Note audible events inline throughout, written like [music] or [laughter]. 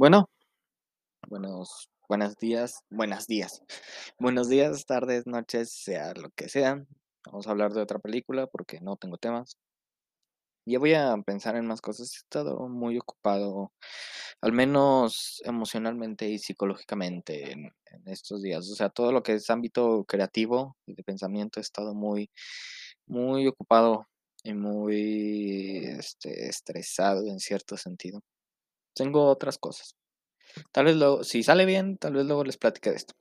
Bueno, buenos, buenos días, buenos días. Buenos días, tardes, noches, sea lo que sea. Vamos a hablar de otra película porque no tengo temas. Ya voy a pensar en más cosas. He estado muy ocupado, al menos emocionalmente y psicológicamente en, estos días. O sea, todo lo que es ámbito creativo y de pensamiento he estado muy, muy ocupado y muy este, estresado en cierto sentido. Tengo otras cosas. Tal vez luego, si sale bien, tal vez luego les platique de esto.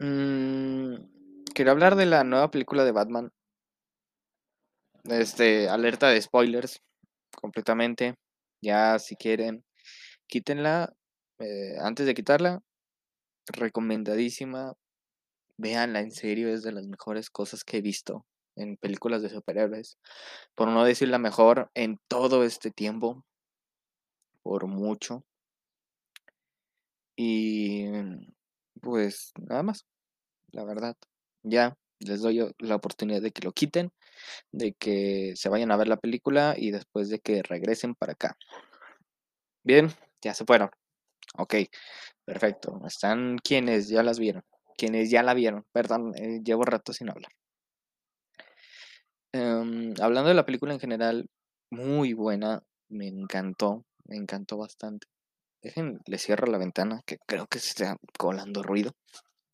Mm, quiero hablar de la nueva película de Batman. Este, alerta de spoilers, completamente. Ya, si quieren, quítenla. eh, antes de quitarla, recomendadísima. Véanla, en serio, es de las mejores cosas que he visto en películas de superhéroes. Por no decir la mejor en todo este tiempo. Por mucho. Y pues nada más, la verdad. Ya les doy la oportunidad de que lo quiten, de que se vayan a ver la película y después de que regresen para acá. Bien, ya se fueron. Ok, perfecto. Están quienes ya las vieron. Quienes ya la vieron. Perdón, eh, llevo rato sin hablar. Em, hablando de la película en general, muy buena. Me encantó. Me encantó bastante. Dejen, le cierro la ventana, que creo que se está colando ruido.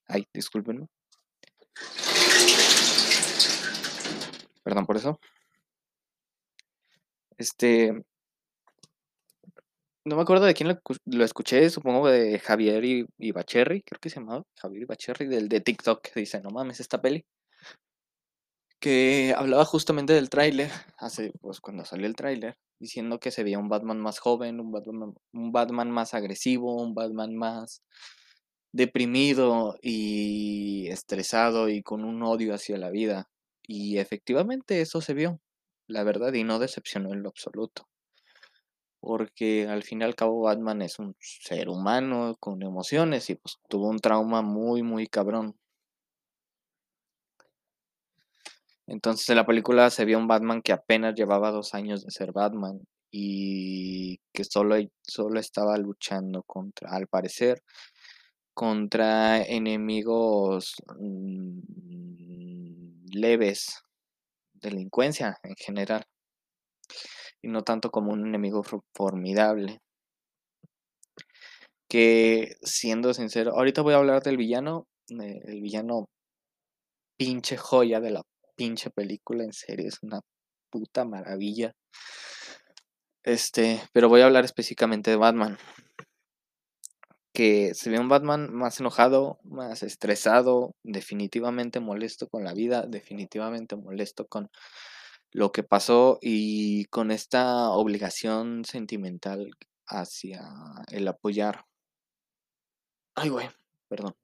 Ay, discúlpenme. Perdón por eso. Este. No me acuerdo de quién lo, lo escuché, supongo de Javier y, Ibacherri, creo que se llamaba Javier Ibacherri, del de TikTok, que dice, no mames, esta peli. Que hablaba justamente del tráiler, [laughs] hace, pues cuando salió el tráiler, diciendo que se veía un Batman más joven, un Batman, un Batman más agresivo, un Batman más deprimido y estresado y con un odio hacia la vida. Y efectivamente eso se vio, la verdad, y no decepcionó en lo absoluto. Porque al fin y al cabo Batman es un ser humano con emociones y pues tuvo un trauma muy, muy cabrón. Entonces en la película se vio un Batman que apenas llevaba dos años de ser Batman y que solo, solo estaba luchando contra, al parecer, contra enemigos mm, leves, delincuencia en general, y no tanto como un enemigo for- formidable. Que siendo sincero, ahorita voy a hablar del villano, eh, el villano pinche joya de la pinche película, en serio, es una puta maravilla. Este, pero voy a hablar específicamente de Batman. Que se ve un Batman más enojado, más estresado, definitivamente molesto con la vida, definitivamente molesto con lo que pasó y con esta obligación sentimental hacia el apoyar. Ay, güey, perdón.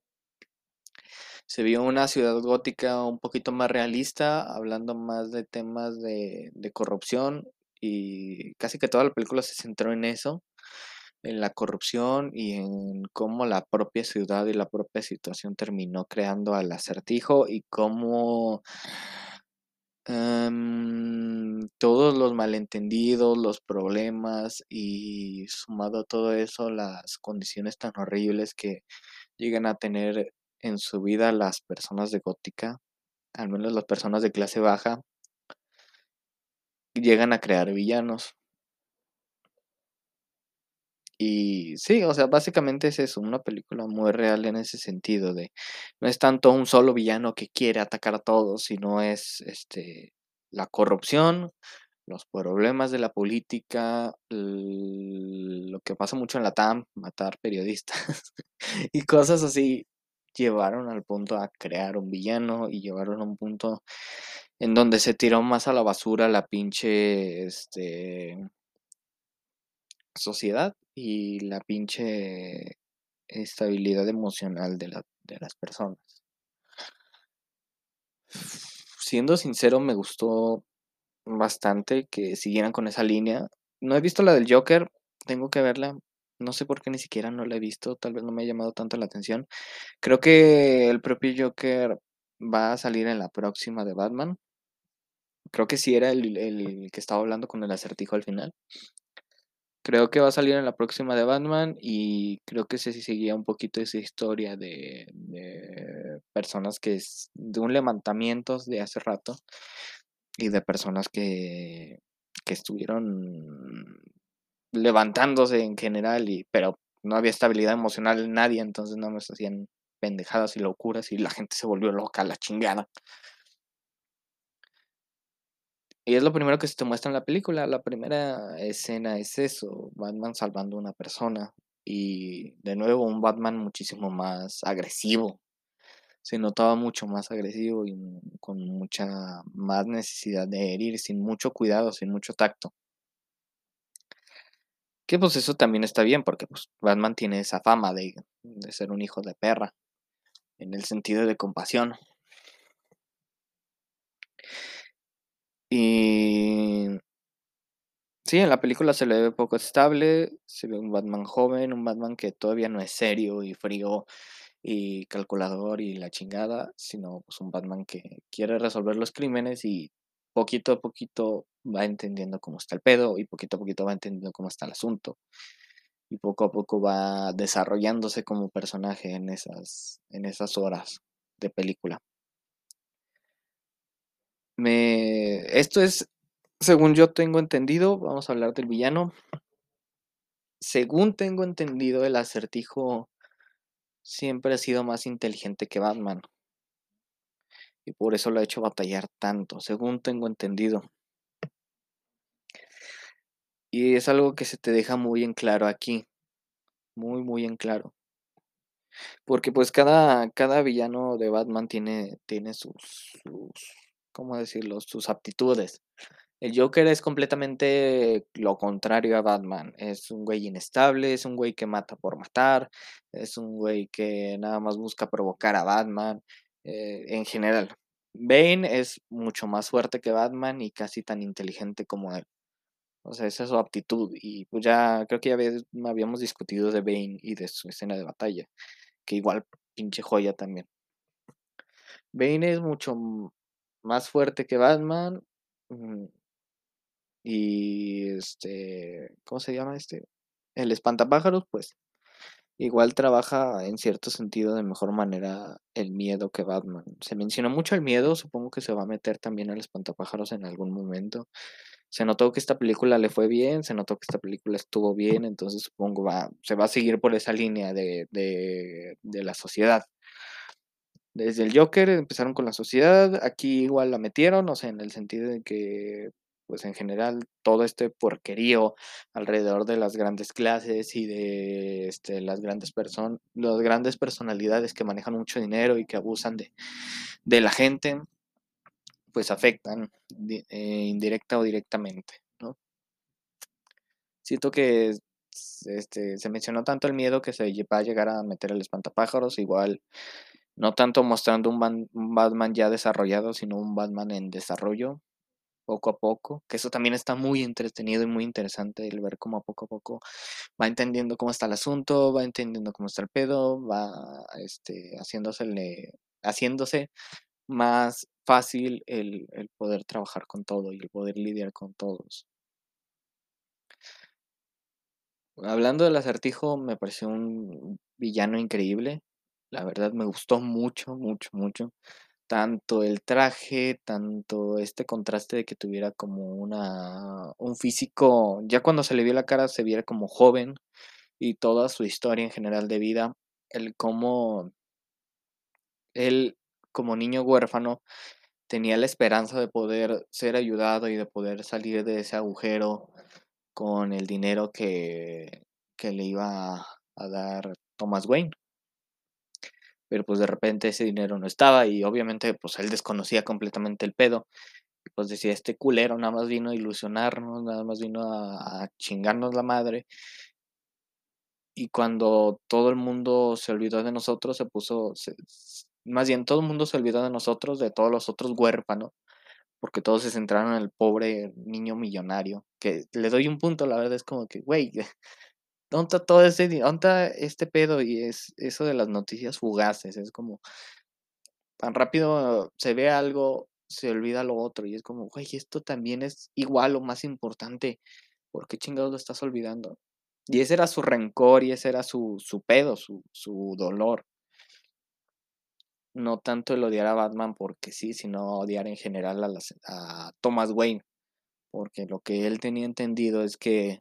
Se vio una ciudad gótica un poquito más realista, hablando más de temas de, de corrupción y casi que toda la película se centró en eso, en la corrupción y en cómo la propia ciudad y la propia situación terminó creando al acertijo y cómo em, todos los malentendidos, los problemas y sumado a todo eso, las condiciones tan horribles que llegan a tener en su vida las personas de gótica, al menos las personas de clase baja, llegan a crear villanos. Y sí, o sea, básicamente es eso, una película muy real en ese sentido de no es tanto un solo villano que quiere atacar a todos, sino es este la corrupción, los problemas de la política, lo que pasa mucho en la TAM, matar periodistas [laughs] y cosas así llevaron al punto a crear un villano y llevaron a un punto en donde se tiró más a la basura la pinche este sociedad y la pinche estabilidad emocional de, de las personas. Siendo sincero, me gustó bastante que siguieran con esa línea. No he visto la del Joker, tengo que verla. No sé por qué ni siquiera no la he visto, tal vez no me ha llamado tanto la atención. Creo que el propio Joker va a salir en la próxima de Batman. Creo que sí era el, el que estaba hablando con el acertijo al final. Creo que va a salir en la próxima de Batman y creo que se seguía un poquito esa historia de, de personas que es de un levantamiento de hace rato y de personas que, que estuvieron levantándose en general, y, pero no había estabilidad emocional en nadie, entonces no me hacían pendejadas y locuras y la gente se volvió loca la chingada. Y es lo primero que se te muestra en la película. La primera escena es eso, Batman salvando a una persona. Y de nuevo un Batman muchísimo más agresivo. Se notaba mucho más agresivo y con mucha más necesidad de herir, sin mucho cuidado, sin mucho tacto. Que pues eso también está bien, porque pues Batman tiene esa fama de, de ser un hijo de perra, en el sentido de compasión. Y sí, en la película se le ve poco estable, se ve un Batman joven, un Batman que todavía no es serio y frío y calculador y la chingada, sino pues un Batman que quiere resolver los crímenes y poquito a poquito va entendiendo cómo está el pedo y poquito a poquito va entendiendo cómo está el asunto. Y poco a poco va desarrollándose como personaje en esas, en esas horas de película. Me, esto es, según yo tengo entendido, vamos a hablar del villano. Según tengo entendido, el acertijo siempre ha sido más inteligente que Batman. Y por eso lo ha hecho batallar tanto, según tengo entendido. Y es algo que se te deja muy en claro aquí. Muy, muy en claro. Porque pues cada, cada villano de Batman tiene, tiene sus, sus, ¿cómo decirlo? Sus aptitudes. El Joker es completamente lo contrario a Batman. Es un güey inestable, es un güey que mata por matar, es un güey que nada más busca provocar a Batman. Eh, en general, Bane es mucho más fuerte que Batman y casi tan inteligente como él. O sea, esa es su aptitud. Y pues ya creo que ya habíamos discutido de Bane y de su escena de batalla. Que igual pinche joya también. Bane es mucho más fuerte que Batman. Mm, y este, ¿cómo se llama este? El espantapájaros, pues igual trabaja en cierto sentido de mejor manera el miedo que Batman. Se mencionó mucho el miedo, supongo que se va a meter también al espantapájaros en algún momento. Se notó que esta película le fue bien, se notó que esta película estuvo bien, entonces supongo va, se va a seguir por esa línea de, de, de la sociedad. Desde el Joker empezaron con la sociedad, aquí igual la metieron, o sea, en el sentido de que, pues en general, todo este porquerío alrededor de las grandes clases y de este, las grandes personas, las grandes personalidades que manejan mucho dinero y que abusan de, de la gente, pues afectan eh, indirecta o directamente, ¿no? Siento que este, se mencionó tanto el miedo que se va a llegar a meter el espantapájaros, igual no tanto mostrando un, Batman ya desarrollado, sino un Batman en desarrollo, poco a poco, que eso también está muy entretenido y muy interesante el ver cómo a poco a poco va entendiendo cómo está el asunto, va entendiendo cómo está el pedo, va este, haciéndose, haciéndose más fácil el, el poder trabajar con todo y el poder lidiar con todos. Hablando del acertijo, me pareció un villano increíble. La verdad me gustó mucho, mucho, mucho. Tanto el traje, tanto este contraste de que tuviera como una un físico, ya cuando se le vio la cara se viera como joven y toda su historia en general de vida, el cómo él como niño huérfano tenía la esperanza de poder ser ayudado y de poder salir de ese agujero con el dinero que, que le iba a dar Thomas Wayne pero pues de repente ese dinero no estaba y obviamente pues él desconocía completamente el pedo. Pues decía, este culero nada más vino a ilusionarnos, nada más vino a, chingarnos la madre. Y cuando todo el mundo se olvidó de nosotros, se puso, más bien todo el mundo se olvidó de nosotros, de todos los otros huérfanos, porque todos se centraron en el pobre niño millonario, que le doy un punto, la verdad es como que, güey, [laughs] ¿Dónde está todo dónde este pedo? Y es eso de las noticias fugaces, es como tan rápido se ve algo, se olvida lo otro y es como, güey, esto también es igual o más importante. ¿Por qué chingados lo estás olvidando? Y ese era su rencor y ese era su, su pedo, su, su dolor. No tanto el odiar a Batman porque sí, sino odiar en general a, las, a Thomas Wayne. Porque lo que él tenía entendido es que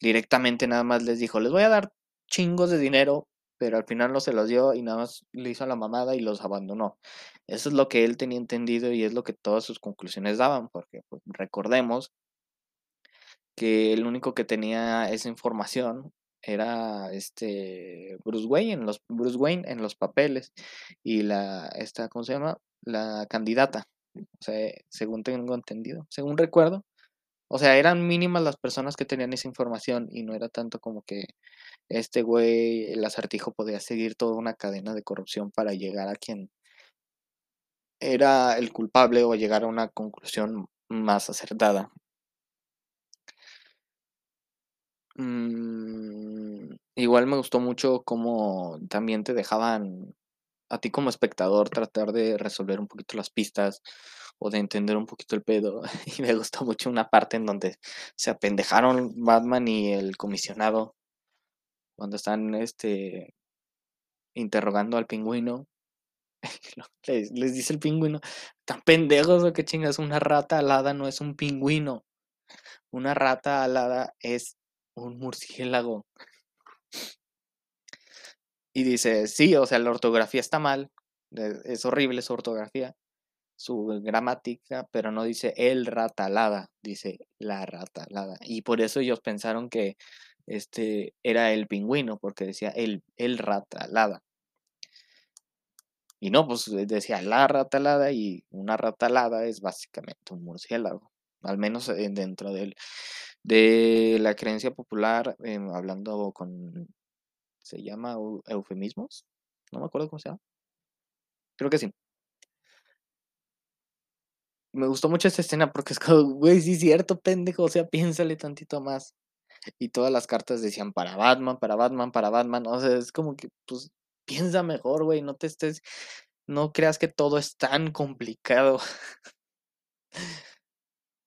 directamente nada más les dijo, les voy a dar chingos de dinero, pero al final no se los dio y nada más le hizo la mamada y los abandonó. Eso es lo que él tenía entendido y es lo que todas sus conclusiones daban, porque pues, recordemos que el único que tenía esa información era este Bruce Wayne en los Bruce Wayne en los papeles y la esta ¿cómo se llama? la candidata. Según tengo entendido, según recuerdo, o sea, eran mínimas las personas que tenían esa información y no era tanto como que este güey, el acertijo podía seguir toda una cadena de corrupción para llegar a quien era el culpable o llegar a una conclusión más acertada. Mm, igual me gustó mucho cómo también te dejaban a ti como espectador tratar de resolver un poquito las pistas o de entender un poquito el pedo. [laughs] Y me gustó mucho una parte en donde se apendejaron Batman y el comisionado cuando están este interrogando al pingüino. [laughs] les, dice el pingüino, tan pendejos o qué chingas, una rata alada no es un pingüino. Una rata alada es un murciélago. Y dice, sí, o sea, la ortografía está mal, es horrible su ortografía, su gramática, pero no dice el ratalada, dice la ratalada. Y por eso ellos pensaron que este era el pingüino, porque decía el, el ratalada. Y no, pues decía la ratalada y una ratalada es básicamente un murciélago, al menos eh, dentro del, de la creencia popular, em, hablando con, se llama eufemismos, no me acuerdo cómo se llama. Creo que sí. Me gustó mucho esta escena porque es como, güey, sí cierto, pendejo, o sea, piénsale tantito más. Y todas las cartas decían para Batman, para Batman, para Batman, o sea, es como que, pues, piensa mejor, güey, no te estés, no creas que todo es tan complicado. [laughs]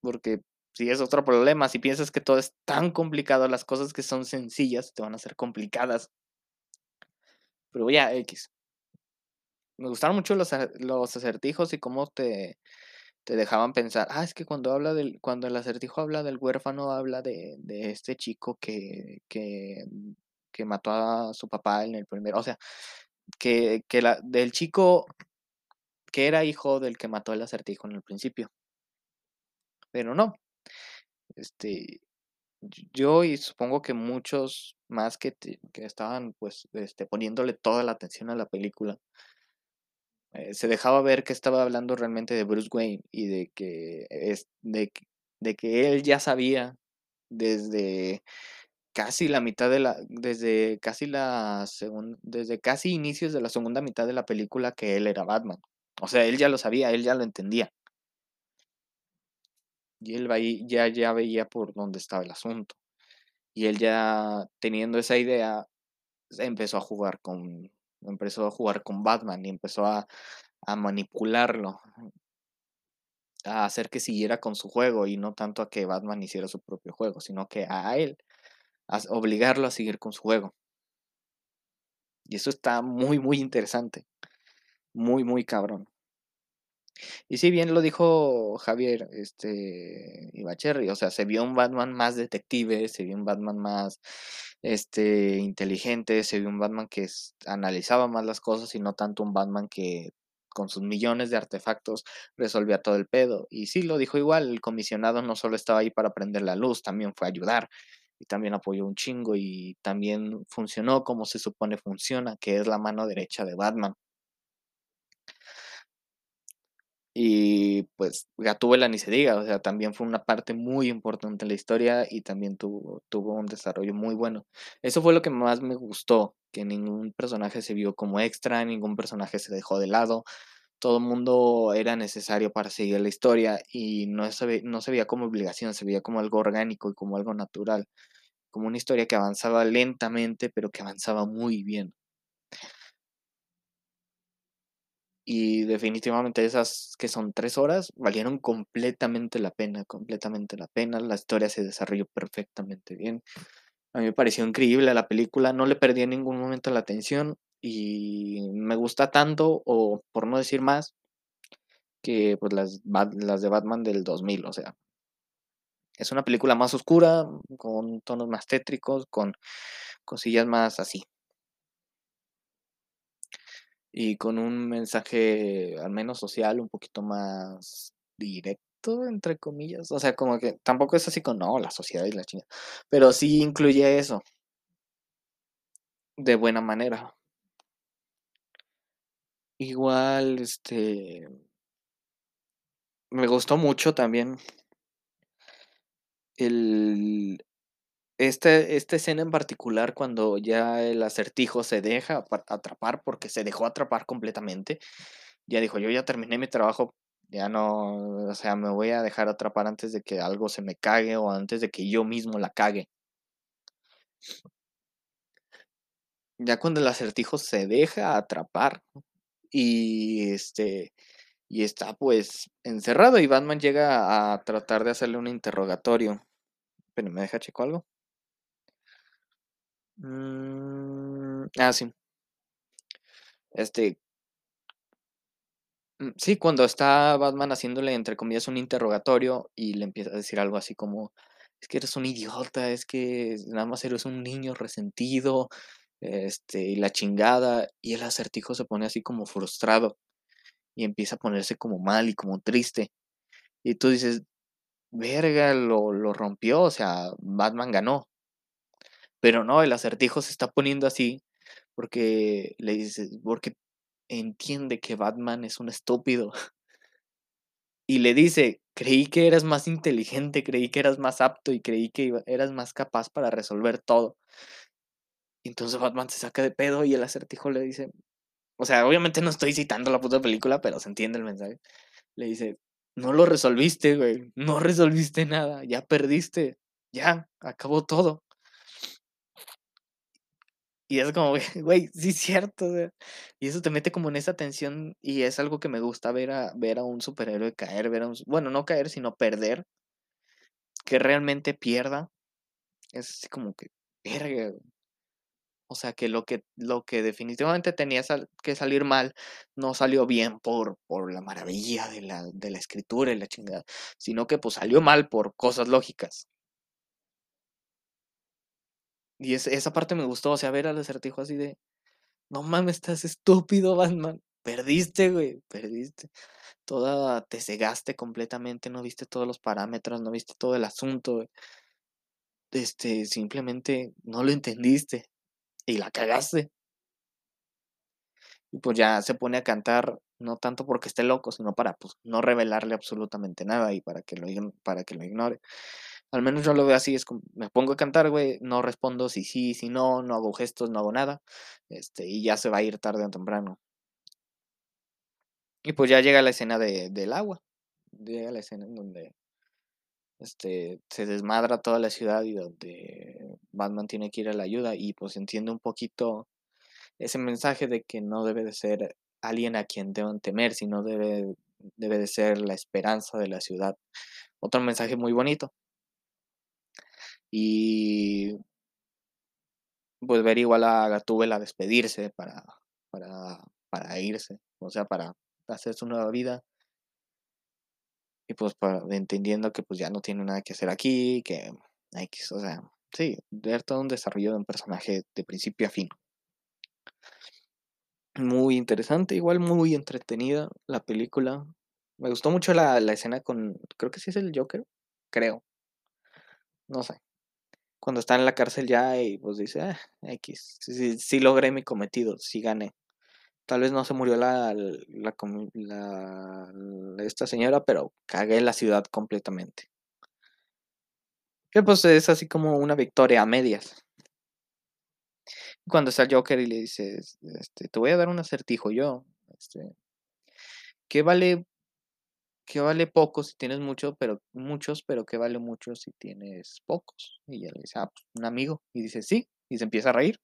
porque si es otro problema, si piensas que todo es tan complicado, las cosas que son sencillas te van a ser complicadas. Pero ya, X. Me gustaron mucho los, los acertijos y cómo te, te dejaban pensar, ah, es que cuando habla del, cuando el acertijo habla del huérfano, habla de, de este chico que, que, que, mató a su papá en el primero. O sea, que, que la, del chico que era hijo del que mató el acertijo en el principio. Pero no, este, yo y supongo que muchos más que, que estaban pues este, poniéndole toda la atención a la película, eh, se dejaba ver que estaba hablando realmente de Bruce Wayne y de que, es, de, de que él ya sabía desde casi la mitad de la, desde casi la segunda, desde casi inicios de la segunda mitad de la película que él era Batman. O sea, él ya lo sabía, él ya lo entendía. Y él ya, ya veía por dónde estaba el asunto. Y él ya teniendo esa idea, empezó a jugar con, empezó a jugar con Batman y empezó a, a manipularlo, a hacer que siguiera con su juego y no tanto a que Batman hiciera su propio juego, sino que a él, a obligarlo a seguir con su juego. Y eso está muy, muy interesante. Muy, muy cabrón. Y sí, bien lo dijo Javier este, Ibacherri, o sea, se vio un Batman más detective, se vio un Batman más este, inteligente, se vio un Batman que analizaba más las cosas y no tanto un Batman que con sus millones de artefactos resolvía todo el pedo. Y sí, lo dijo igual, el comisionado no solo estaba ahí para prender la luz, también fue a ayudar y también apoyó un chingo y también funcionó como se supone funciona, que es la mano derecha de Batman. Y pues Gatúbela ni se diga, o sea, también fue una parte muy importante en la historia y también tuvo, tuvo un desarrollo muy bueno. Eso fue lo que más me gustó, que ningún personaje se vio como extra, ningún personaje se dejó de lado, todo el mundo era necesario para seguir la historia y no se, no se veía como obligación, se veía como algo orgánico y como algo natural, como una historia que avanzaba lentamente, pero que avanzaba muy bien. Y definitivamente esas que son tres horas valieron completamente la pena, completamente la pena. La historia se desarrolló perfectamente bien. A mí me pareció increíble la película, no le perdí en ningún momento la atención y me gusta tanto, o por no decir más, que pues las, las de Batman del 2000, o sea. Es una película más oscura, con tonos más tétricos, con cosillas más así. Y con un mensaje al menos social un poquito más directo, entre comillas. O sea, como que tampoco es así con, no, la sociedad y la chingada. Pero sí incluye eso. De buena manera. Igual, este... Me gustó mucho también el, este, esta escena en particular, cuando ya el acertijo se deja atrapar, porque se dejó atrapar completamente, ya dijo, yo ya terminé mi trabajo, ya no, o sea, me voy a dejar atrapar antes de que algo se me cague o antes de que yo mismo la cague. Ya cuando el acertijo se deja atrapar y este y está pues encerrado y Batman llega a tratar de hacerle un interrogatorio. Pero me deja checo algo. Mm, ah, sí. Este. Mm, sí, cuando está Batman haciéndole, entre comillas, un interrogatorio y le empieza a decir algo así como: Es que eres un idiota, es que nada más eres un niño resentido, este, y la chingada. Y el acertijo se pone así como frustrado y empieza a ponerse como mal y como triste. Y tú dices: Verga, lo, lo rompió, o sea, Batman ganó. Pero no, el acertijo se está poniendo así porque le dice, porque entiende que Batman es un estúpido. Y le dice, creí que eras más inteligente, creí que eras más apto y creí que eras más capaz para resolver todo. Entonces Batman se saca de pedo y el acertijo le dice, o sea, obviamente no estoy citando la puta película, pero se entiende el mensaje. Le dice, no lo resolviste, güey, no resolviste nada, ya perdiste, ya, acabó todo. Y es como, [laughs] güey, sí es cierto. Y eso te mete como en esa tensión y es algo que me gusta ver a, ver a un superhéroe caer, ver a un, bueno, no caer, sino perder. Que realmente pierda. Es así como que, verga. O sea, que lo que, lo que definitivamente tenía que salir mal no salió bien por, por la maravilla de la, de la escritura y la chingada, sino que pues salió mal por cosas lógicas. Y esa parte me gustó, o sea, ver al acertijo así de, no mames, estás estúpido, Batman. Perdiste, güey, perdiste. Toda, te cegaste completamente, no viste todos los parámetros, no viste todo el asunto. Este, simplemente no lo entendiste y la cagaste. Y pues ya se pone a cantar, no tanto porque esté loco, sino para pues, no revelarle absolutamente nada y para que lo, para que lo ignore. Al menos yo lo veo así, es como, me pongo a cantar, güey, no respondo si sí, si no, no hago gestos, no hago nada, este, y ya se va a ir tarde o temprano. Y pues ya llega la escena de, del agua, llega la escena en donde este, se desmadra toda la ciudad y donde Batman tiene que ir a la ayuda y pues entiende un poquito ese mensaje de que no debe de ser alguien a quien deban temer, sino debe, debe de ser la esperanza de la ciudad. Otro mensaje muy bonito. Y pues ver igual a Gatúbela despedirse para, para, para irse, o sea, para hacer su nueva vida. Y pues para, entendiendo que pues ya no tiene nada que hacer aquí, que X, o sea, sí, ver todo un desarrollo de un personaje de principio a fin. Muy interesante, igual muy entretenida la película. Me gustó mucho la, la escena con, creo que sí es el Joker, creo. No sé cuando está en la cárcel ya y pues dice, ah, X, sí, logré mi cometido, sí gané. Tal vez no se murió la, la, esta señora, pero cagué la ciudad completamente. Que pues es así como una victoria a medias. Cuando está el Joker y le dice, este, te voy a dar un acertijo yo, este, ¿qué vale que vale poco si tienes mucho, pero muchos, pero que vale mucho si tienes pocos. Y ella le dice, ah, pues, un amigo. Y dice, sí, y se empieza a reír.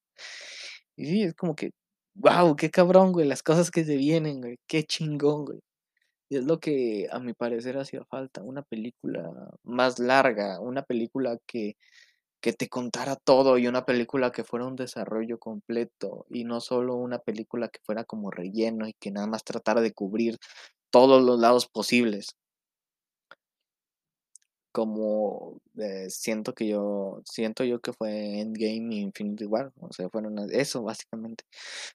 Y sí, es como que, guau, qué cabrón, güey, las cosas que se vienen, güey, qué chingón, güey. Y es lo que a mi parecer hacía falta, una película más larga, una película que, que te contara todo y una película que fuera un desarrollo completo y no solo una película que fuera como relleno y que nada más tratara de cubrir todos los lados posibles como eh, siento que yo siento yo que fue Endgame y Infinity War, o sea, fueron eso básicamente.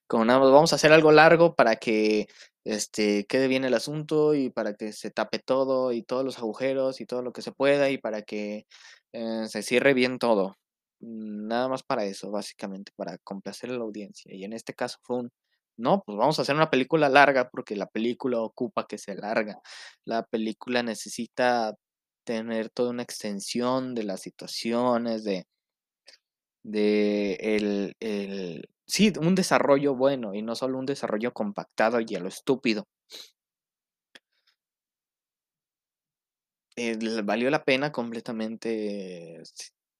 Como nada más vamos a hacer algo largo para que este quede bien el asunto y para que se tape todo y todos los agujeros y todo lo que se pueda y para que eh, se cierre bien todo. Nada más para eso, básicamente, para complacer a la audiencia. Y en este caso fue un no, pues vamos a hacer una película larga porque la película ocupa que se larga. La película necesita tener toda una extensión de las situaciones, de, de el, el, sí, un desarrollo bueno y no solo un desarrollo compactado y a lo estúpido. Eh, valió la pena completamente.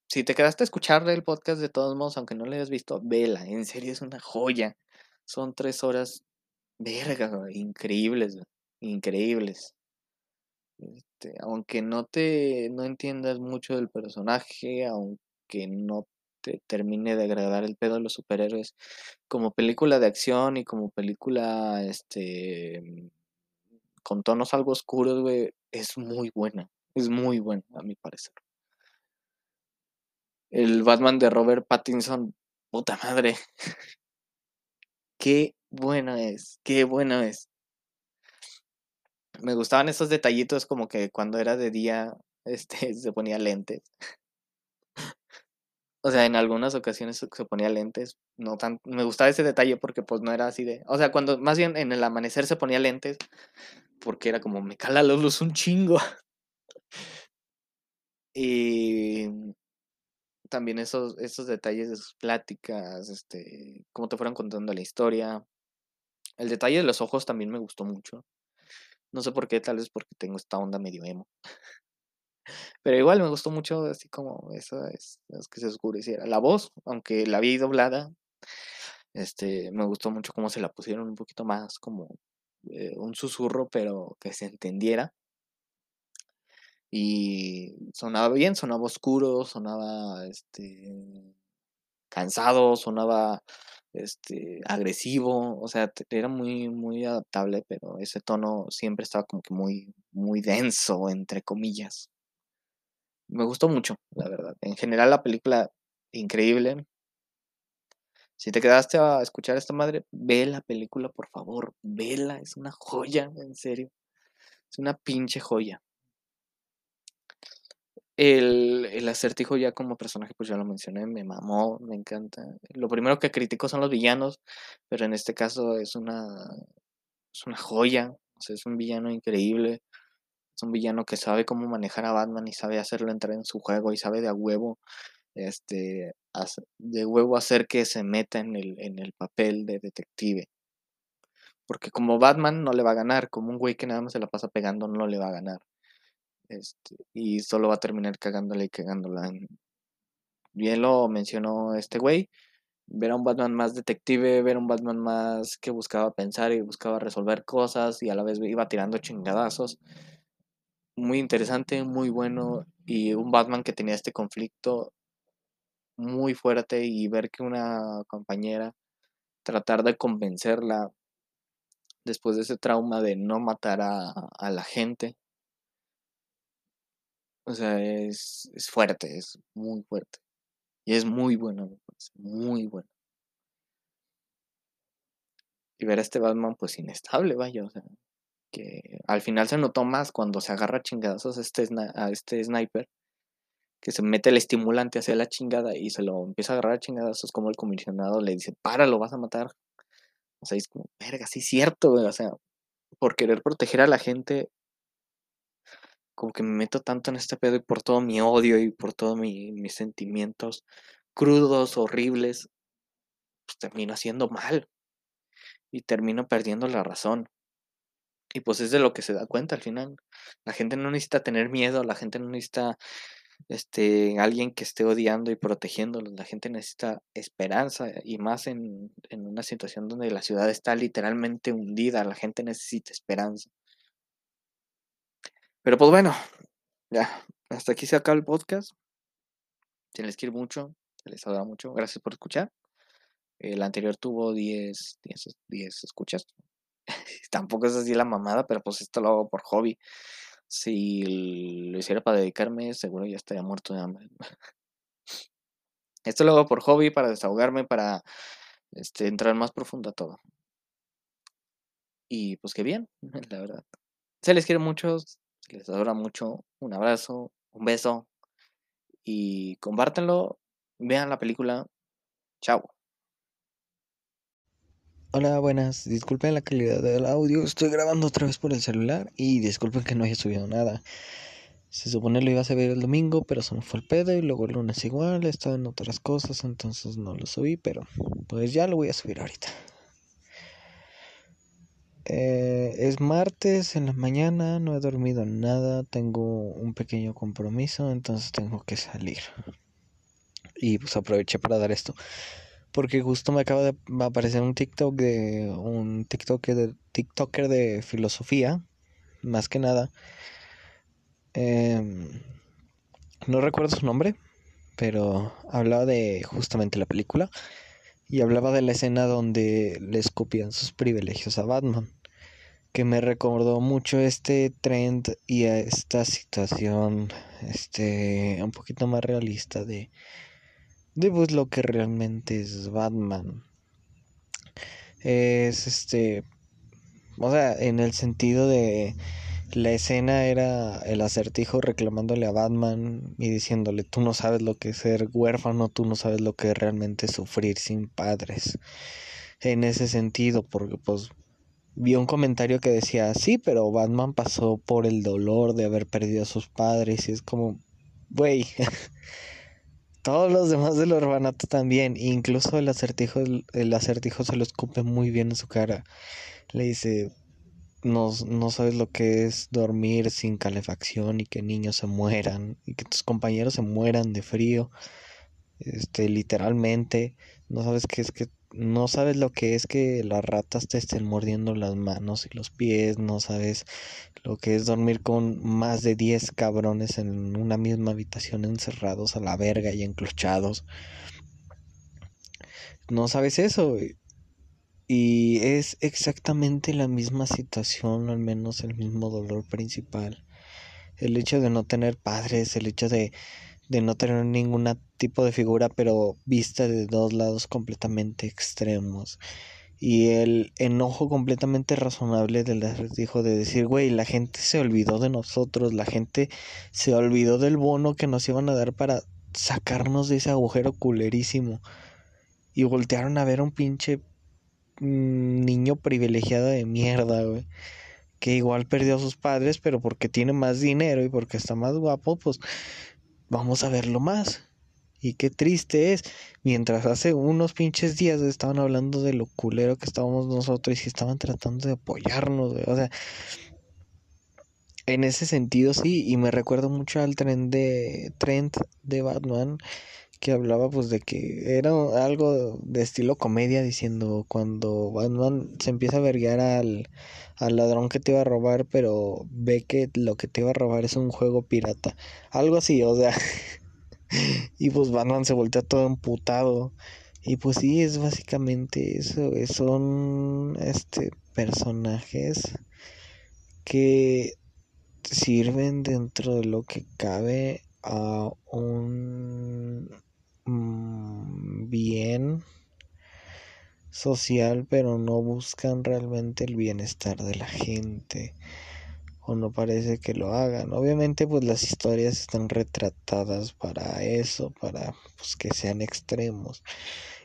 Si, te quedaste a escuchar el podcast de todos modos, aunque no lo hayas visto, vela, en serio es una joya. Son tres horas, verga, increíbles, increíbles. Este, aunque no te no entiendas mucho del personaje, aunque no te termine de agradar el pedo de los superhéroes, como película de acción y como película este con tonos algo oscuros, güey, es muy buena. Es muy buena, a mi parecer. El Batman de Robert Pattinson, puta madre. [laughs] qué buena es, qué buena es me gustaban esos detallitos como que cuando era de día, [laughs] este, se ponía lentes. O sea, en algunas ocasiones se ponía lentes, no tan, me gustaba ese detalle porque pues no era así de, o sea, cuando más bien en el amanecer se ponía lentes, porque era como, me cala la luz un chingo. [laughs] Y también esos, esos detalles de sus pláticas, este, cómo te fueron contando la historia. El detalle de los ojos también me gustó mucho. No sé por qué, tal vez porque tengo esta onda medio emo. [laughs] Pero igual me gustó mucho, así como esa es, que se oscureciera. La voz, aunque la vi doblada, este, me gustó mucho cómo se la pusieron un poquito más como eh, un susurro, pero que se entendiera. Y sonaba bien, sonaba oscuro, sonaba este cansado, sonaba este, agresivo, o sea, era muy, muy adaptable, pero ese tono siempre estaba como que muy, muy denso, entre comillas. Me gustó mucho, la verdad. En general la película, increíble. Si te quedaste a escuchar esta madre, ve la película, por favor, vela, es una joya, en serio. Es una pinche joya. El, el, acertijo ya como personaje, pues ya lo mencioné, me mamó, me encanta. Lo primero que critico son los villanos, pero en este caso es una, es una joya, o sea, es un villano increíble, es un villano que sabe cómo manejar a Batman y sabe hacerlo entrar en su juego y sabe de a huevo, este, de huevo hacer que se meta en el, en el papel de detective. Porque como Batman no le va a ganar, como un güey que nada más se la pasa pegando no le va a ganar. Este, y solo va a terminar cagándola y cagándola. Bien lo mencionó este güey. Ver a un Batman más detective, ver a un Batman más que buscaba pensar y buscaba resolver cosas y a la vez iba tirando chingadazos. Muy interesante, muy bueno. Y un Batman que tenía este conflicto muy fuerte y ver que una compañera tratar de convencerla después de ese trauma de no matar a, a la gente o sea, es, es fuerte, es muy fuerte. Y es muy bueno, muy bueno. Y ver a este Batman, pues inestable, vaya, o sea, que al final se notó más cuando se agarra chingadazos a este, a este sniper, que se mete el estimulante hacia la chingada y se lo empieza a agarrar a chingadazos, como el comisionado le dice, para, lo vas a matar. O sea, es como, verga, sí es cierto, güey, o sea, por querer proteger a la gente, como que me meto tanto en este pedo y por todo mi odio y por todos mis sentimientos crudos, horribles, pues termino haciendo mal y termino perdiendo la razón. Y pues es de lo que se da cuenta al final. La gente no necesita tener miedo, la gente no necesita este, alguien que esté odiando y protegiéndolos. La gente necesita esperanza y más en, en una situación donde la ciudad está literalmente hundida. La gente necesita esperanza. Pero pues bueno, ya, hasta aquí se acaba el podcast. Se les quiere mucho, se les adora mucho. Gracias por escuchar. El anterior tuvo 10, 10, 10 escuchas. [laughs] Tampoco es así la mamada, pero pues esto lo hago por hobby. Si lo hiciera para dedicarme, seguro ya estaría muerto de hambre. Esto lo hago por hobby, para desahogarme, para este, entrar más profundo a todo. Y pues qué bien, [laughs] la verdad. Se les quiere mucho, se les adora mucho. Un abrazo, un beso. Y compártenlo, vean la película. Chao. Hola, buenas. Disculpen la calidad del audio. Estoy grabando otra vez por el celular y disculpen que no haya subido nada. Se supone lo iba a subir el domingo, pero se me fue el pedo y luego el lunes igual. Estaba en otras cosas, entonces no lo subí, pero pues ya lo voy a subir ahorita. Eh, es martes en la mañana, no he dormido nada, tengo un pequeño compromiso, entonces tengo que salir. Y pues aproveché para dar esto. Porque justo me acaba de aparecer un TikTok de un TikToker de, TikToker de filosofía, más que nada. Em, no recuerdo su nombre, pero hablaba de justamente la película y hablaba de la escena donde le escupían sus privilegios a Batman, que me recordó mucho este trend y a esta situación este un poquito más realista de de pues lo que realmente es Batman. Es este, o sea, en el sentido de la escena era el acertijo reclamándole a Batman y diciéndole, tú no sabes lo que es ser huérfano, tú no sabes lo que es realmente sufrir sin padres. En ese sentido, porque pues vi un comentario que decía, sí, pero Batman pasó por el dolor de haber perdido a sus padres y es como, güey. [laughs] Todos los demás del orfanato también, incluso el acertijo, el acertijo se lo escupe muy bien en su cara. Le dice, no, no sabes lo que es dormir sin calefacción y que niños se mueran y que tus compañeros se mueran de frío. Este, literalmente, no sabes qué es que no sabes lo que es que las ratas te estén mordiendo las manos y los pies, no sabes lo que es dormir con más de 10 cabrones en una misma habitación encerrados a la verga y enclochados. No sabes eso. Y es exactamente la misma situación, al menos el mismo dolor principal. El hecho de no tener padres, el hecho de de no tener ningún tipo de figura, pero vista de dos lados completamente extremos. Y el enojo completamente razonable del acertijo de decir, güey, la gente se olvidó de nosotros, la gente se olvidó del bono que nos iban a dar para sacarnos de ese agujero culerísimo. Y voltearon a ver un pinche niño privilegiado de mierda, güey. Que igual perdió a sus padres, pero porque tiene más dinero y porque está más guapo, pues vamos a verlo más. Y qué triste es, mientras hace unos pinches días estaban hablando de lo culero que estábamos nosotros y estaban tratando de apoyarnos, o sea, en ese sentido sí, y me recuerdo mucho al tren de Trent de Batman que hablaba pues de que era algo de estilo comedia diciendo cuando Batman se empieza a verguiar al, al ladrón que te iba a robar pero ve que lo que te iba a robar es un juego pirata. Algo así o sea [laughs] y pues Batman se voltea todo emputado. Y pues sí es básicamente eso son este personajes que sirven dentro de lo que cabe a un Mm, bien social, pero no buscan realmente el bienestar de la gente o no parece que lo hagan. Obviamente pues las historias están retratadas para eso, para pues, que sean extremos.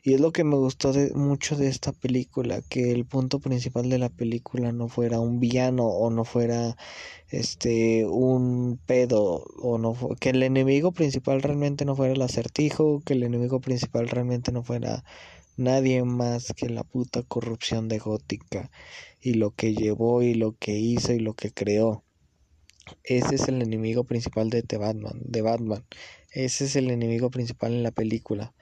Y es lo que me gustó de, mucho de esta película, que el punto principal de la película no fuera un villano o no fuera este un pedo o no que el enemigo principal realmente no fuera el acertijo, que el enemigo principal realmente no fuera nadie más que la puta corrupción de Gótica y lo que llevó y lo que hizo y lo que creó. Ese es el enemigo principal de Batman, de Batman. Ese es el enemigo principal en la película.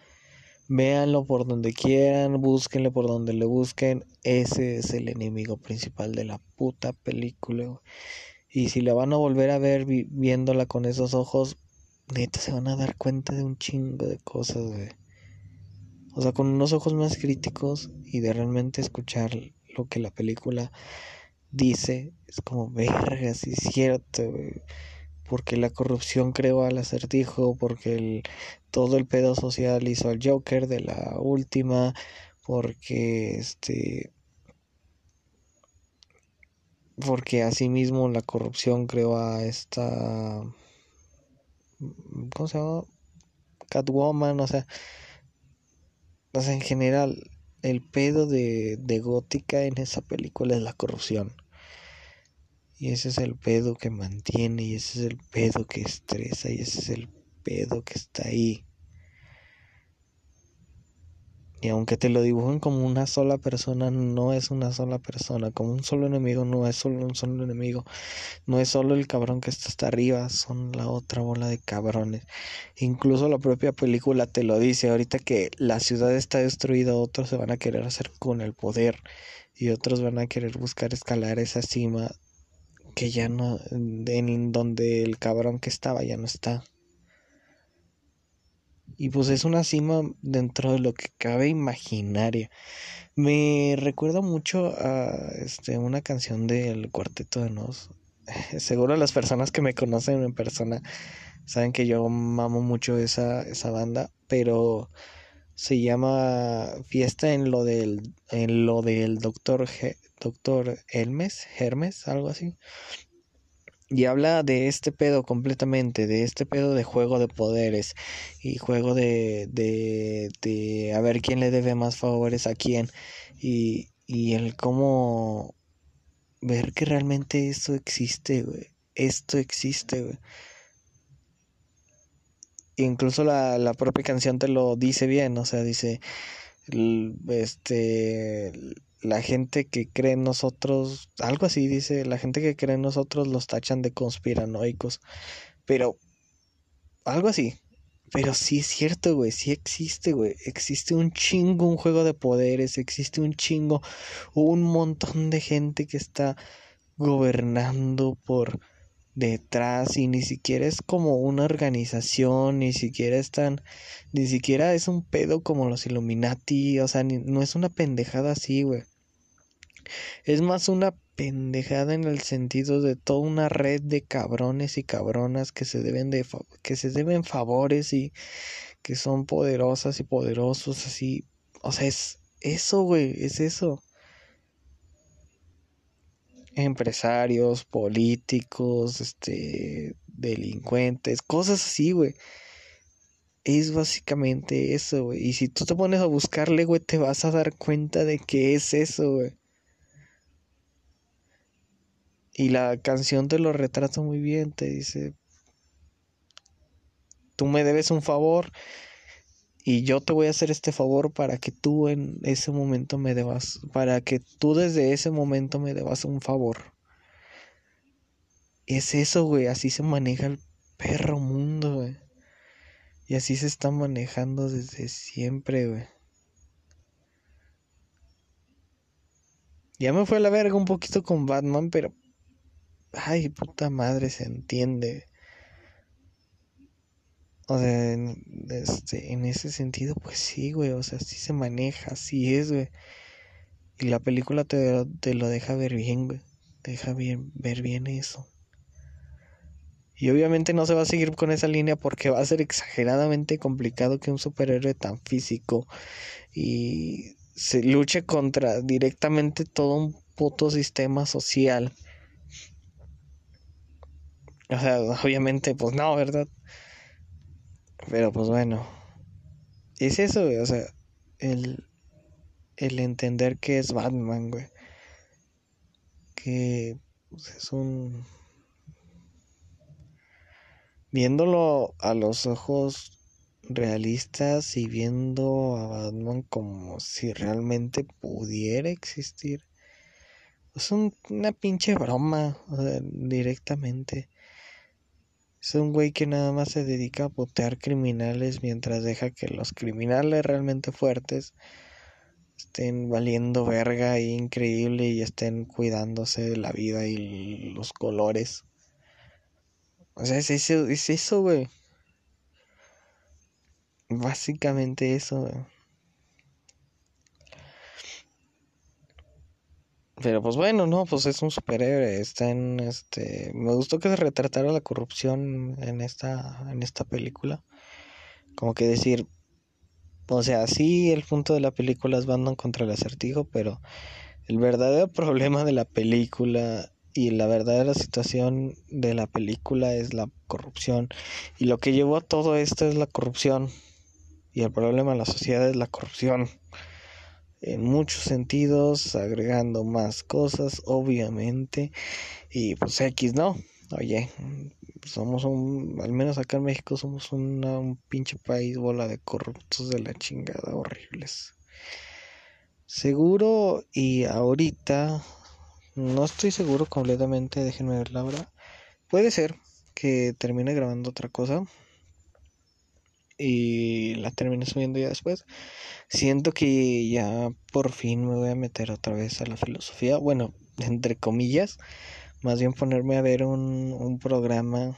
Véanlo por donde quieran, búsquenle por donde le busquen. Ese es el enemigo principal de la puta película. Y si la van a volver a ver viéndola con esos ojos, neta se van a dar cuenta de un chingo de cosas, güey. O sea, con unos ojos más críticos y de realmente escuchar lo que la película dice, es como, verga, si es cierto. Porque la corrupción creó al acertijo, porque el, todo el pedo social hizo al Joker de la última, porque este porque asimismo la corrupción creó a esta ¿cómo se llama? Catwoman, o sea, en general, el pedo de, de gótica en esa película es la corrupción. Y ese es el pedo que mantiene, y ese es el pedo que estresa, y ese es el pedo que está ahí. Y aunque te lo dibujen como una sola persona, no es una sola persona. Como un solo enemigo, no es solo un solo enemigo. No es solo el cabrón que está hasta arriba, son la otra bola de cabrones. Incluso la propia película te lo dice. Ahorita que la ciudad está destruida, otros se van a querer hacer con el poder. Y otros van a querer buscar escalar esa cima que ya no, en donde el cabrón que estaba ya no está. Y pues es una cima dentro de lo que cabe imaginaria. Me recuerda mucho a este, una canción del Cuarteto de Nos. [laughs] Seguro las personas que me conocen en persona saben que yo mamo mucho esa, esa banda, pero se llama Fiesta en lo del, en lo del doctor, doctor Hermes, algo así. Y habla de este pedo completamente, de este pedo de juego de poderes y juego de, de, de a ver quién le debe más favores a quién y, y el cómo ver que realmente esto existe, güey. Esto existe, güey. Incluso la, la propia canción te lo dice bien, o sea, dice, este, la gente que cree en nosotros, algo así dice, la gente que cree en nosotros los tachan de conspiranoicos. Pero, algo así. Pero sí es cierto, güey, sí existe, güey. Existe un chingo, un juego de poderes, existe un chingo, un montón de gente que está gobernando por detrás y ni siquiera es como una organización, ni siquiera están, ni siquiera es un pedo como los Illuminati, o sea, no es una pendejada así, güey. Es más una pendejada en el sentido de toda una red de cabrones y cabronas que se deben de que se deben favores y que son poderosas y poderosos así. O sea, es eso, güey, es eso. Empresarios, políticos, este, delincuentes, cosas así, güey. Es básicamente eso, güey. Y si tú te pones a buscarle, güey, te vas a dar cuenta de que es eso, güey. Y la canción te lo retrata muy bien, te dice, tú me debes un favor y yo te voy a hacer este favor para que tú en ese momento me debas, para que tú desde ese momento me debas un favor. Es eso, güey, así se maneja el perro mundo, güey. Y así se está manejando desde siempre, güey. Ya me fue a la verga un poquito con Batman, pero ay, puta madre, se entiende. O sea, en, este, en ese sentido, pues sí, güey, o sea, sí se maneja, así es, güey. Y la película te, te lo deja ver bien, güey. Te deja ver bien eso. Y obviamente no se va a seguir con esa línea porque va a ser exageradamente complicado que un superhéroe tan físico y se luche contra directamente todo un puto sistema social o sea, [laughs] obviamente, pues no, ¿verdad? Pero pues bueno. Es eso, güey. O sea, el, el entender que es Batman, güey. Que pues, es un... Viéndolo a los ojos realistas y viendo a Batman como si realmente pudiera existir. Es una pinche broma, o sea, directamente Es un güey que nada más se dedica a putear criminales mientras deja que los criminales realmente fuertes estén valiendo verga y increíble y estén cuidándose de la vida y los colores. O sea, es eso, es eso, güey. Básicamente eso, güey. Pero pues bueno, no, pues es un superhéroe. Está en este. Me gustó que se retratara la corrupción en esta, en esta película. Como que decir. O sea, sí, el punto de la película es Batman contra el acertijo, pero el verdadero [laughs] problema de la película y la verdadera situación de la película es la corrupción. Y lo que llevó a todo esto es la corrupción. Y el problema de la sociedad es la corrupción en muchos sentidos, agregando más cosas, obviamente. Y pues X, ¿no? Oye, somos un, al menos acá en México somos un pinche país bola de corruptos de la chingada, horribles. Seguro y ahorita, no estoy seguro completamente, déjenme ver la hora. Puede ser que termine grabando otra cosa y la termine subiendo ya después. Siento que ya por fin me voy a meter otra vez a la filosofía. Bueno, entre comillas, más bien ponerme a ver un, un programa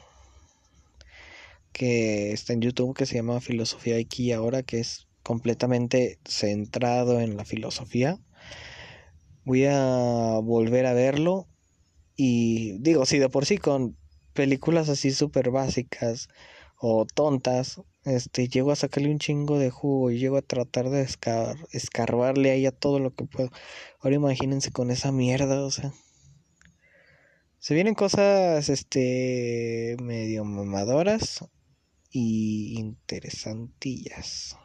que está en YouTube que se llama Filosofía Iki ahora, que es completamente centrado en la filosofía. Voy a volver a verlo y digo, si de por sí con películas así súper básicas o tontas, este, llego a sacarle un chingo de jugo y llego a tratar de escarbarle ahí a todo lo que puedo. Ahora imagínense con esa mierda, o sea. Se vienen cosas, este, medio mamadoras y interesantillas.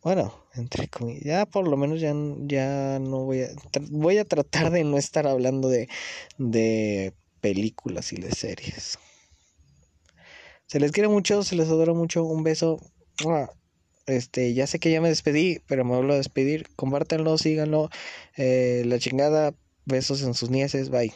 Bueno, entre comillas, ya por lo menos ya, ya no voy a, voy a tratar de no estar hablando de, de películas y de series. Se les quiere mucho, se les adora mucho. Un beso. Este, ya sé que ya me despedí, pero me vuelvo a despedir. Compártanlo, síganlo. Eh, la chingada. Besos en sus nieces. Bye.